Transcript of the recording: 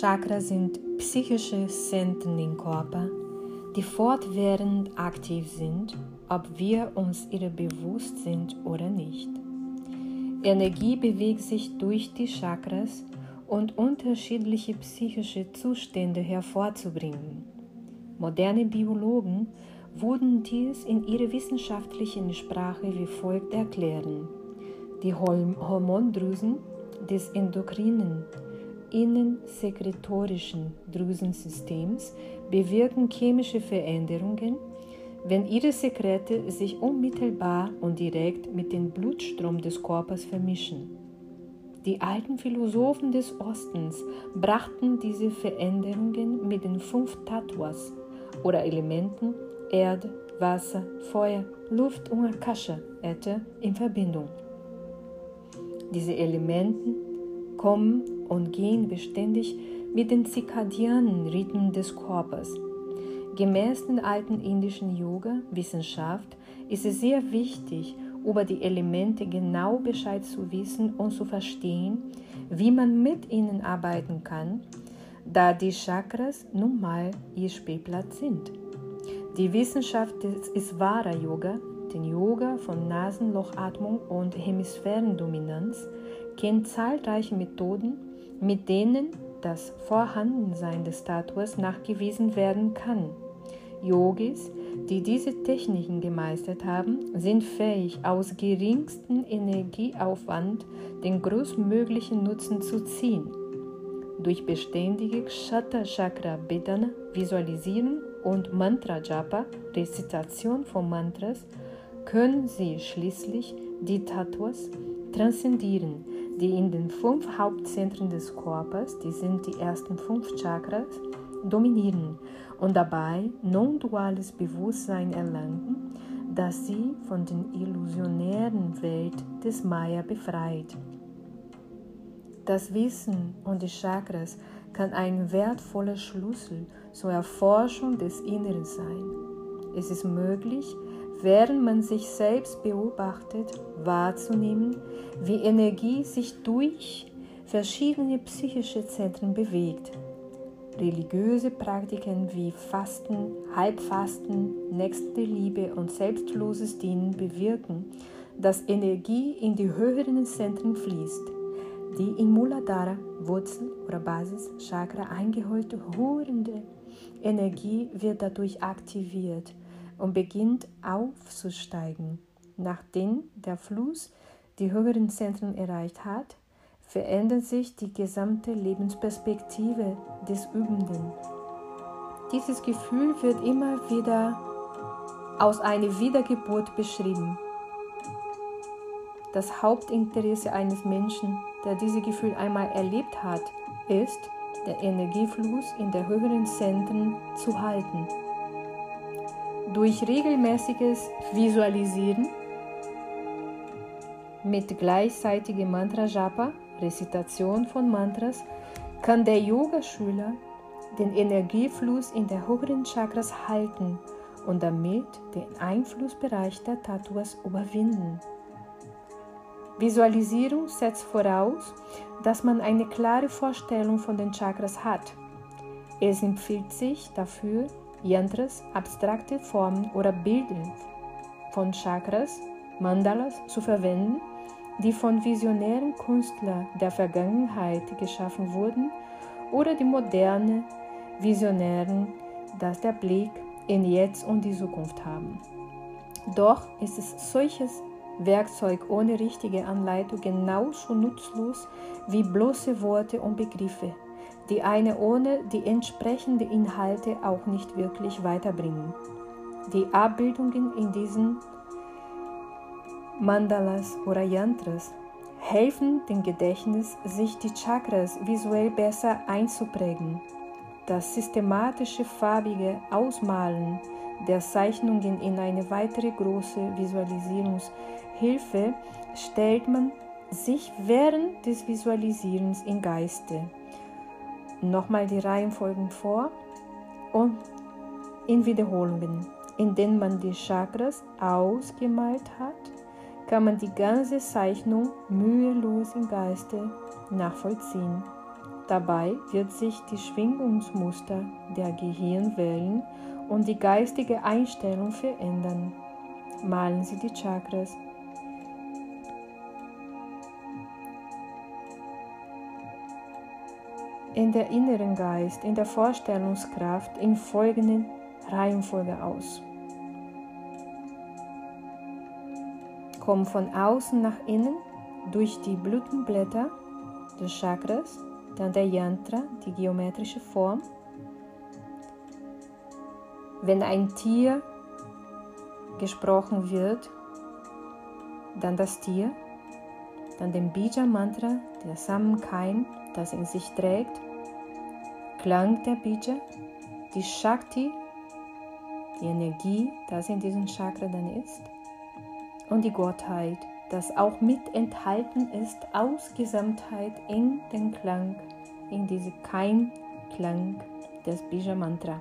Chakras sind psychische Zentren im Körper, die fortwährend aktiv sind, ob wir uns ihrer bewusst sind oder nicht. Energie bewegt sich durch die Chakras und unterschiedliche psychische Zustände hervorzubringen. Moderne Biologen würden dies in ihrer wissenschaftlichen Sprache wie folgt erklären. Die Hormondrüsen des endokrinen innensekretorischen Drüsensystems bewirken chemische Veränderungen, wenn ihre Sekrete sich unmittelbar und direkt mit dem Blutstrom des Körpers vermischen. Die alten Philosophen des Ostens brachten diese Veränderungen mit den fünf Tattvas oder Elementen Erde, Wasser, Feuer, Luft und Akasha, in Verbindung. Diese Elementen kommen und gehen beständig mit den zirkadianen Rhythmen des Körpers. Gemäß den alten indischen Yoga-Wissenschaft ist es sehr wichtig, über die Elemente genau Bescheid zu wissen und zu verstehen, wie man mit ihnen arbeiten kann, da die Chakras nun mal ihr Spielplatz sind. Die Wissenschaft des Isvara Yoga, den Yoga von Nasenlochatmung und Hemisphärendominanz, kennt zahlreiche Methoden, mit denen das Vorhandensein des Statues nachgewiesen werden kann. Yogis, die diese Techniken gemeistert haben, sind fähig, aus geringstem Energieaufwand den größtmöglichen Nutzen zu ziehen. Durch beständige Kshatta Chakra Bedana, Visualisierung und Mantra Japa, Rezitation von Mantras, können sie schließlich die Tattvas transzendieren, die in den fünf Hauptzentren des Körpers, die sind die ersten fünf Chakras, dominieren und dabei non-duales Bewusstsein erlangen, das sie von der illusionären Welt des Maya befreit. Das Wissen und die Chakras kann ein wertvoller Schlüssel zur Erforschung des Inneren sein. Es ist möglich, während man sich selbst beobachtet, wahrzunehmen, wie Energie sich durch verschiedene psychische Zentren bewegt. Religiöse Praktiken wie Fasten, Halbfasten, nächste Liebe und selbstloses Dienen bewirken, dass Energie in die höheren Zentren fließt. Die in Muladhara, Wurzel oder Basis, Chakra eingeholte hörende Energie wird dadurch aktiviert und beginnt aufzusteigen. Nachdem der Fluss die höheren Zentren erreicht hat, verändert sich die gesamte Lebensperspektive des Übenden. Dieses Gefühl wird immer wieder aus einer Wiedergeburt beschrieben. Das Hauptinteresse eines Menschen, der dieses Gefühl einmal erlebt hat, ist, der Energiefluss in der höheren Zentren zu halten. Durch regelmäßiges Visualisieren mit gleichzeitigem Mantra-Japa, Rezitation von Mantras, kann der Yogaschüler den Energiefluss in der höheren Chakras halten und damit den Einflussbereich der Tattvas überwinden. Visualisierung setzt voraus, dass man eine klare Vorstellung von den Chakras hat. Es empfiehlt sich dafür, Yantras, abstrakte Formen oder Bilder von Chakras, Mandalas zu verwenden, die von visionären Künstlern der Vergangenheit geschaffen wurden oder die moderne Visionären, das der Blick in Jetzt und die Zukunft haben. Doch ist es solches Werkzeug ohne richtige Anleitung genauso nutzlos wie bloße Worte und Begriffe die eine ohne die entsprechenden Inhalte auch nicht wirklich weiterbringen. Die Abbildungen in diesen Mandalas oder Yantras helfen dem Gedächtnis, sich die Chakras visuell besser einzuprägen. Das systematische farbige Ausmalen der Zeichnungen in eine weitere große Visualisierungshilfe stellt man sich während des Visualisierens im Geiste nochmal die Reihenfolgen vor und in Wiederholungen. Indem man die Chakras ausgemalt hat, kann man die ganze Zeichnung mühelos im Geiste nachvollziehen. Dabei wird sich die Schwingungsmuster der Gehirnwellen und die geistige Einstellung verändern. Malen Sie die Chakras. In der inneren Geist, in der Vorstellungskraft in folgenden Reihenfolge aus. Komm von außen nach innen durch die Blütenblätter des Chakras dann der Yantra, die geometrische Form. Wenn ein Tier gesprochen wird, dann das Tier, dann den Bija-Mantra, der Samenkeim, das in sich trägt, Klang der Bija, die Shakti, die Energie, das in diesem Chakra dann ist, und die Gottheit, das auch mit enthalten ist aus Gesamtheit in den Klang, in diese Keimklang des Bija Mantra.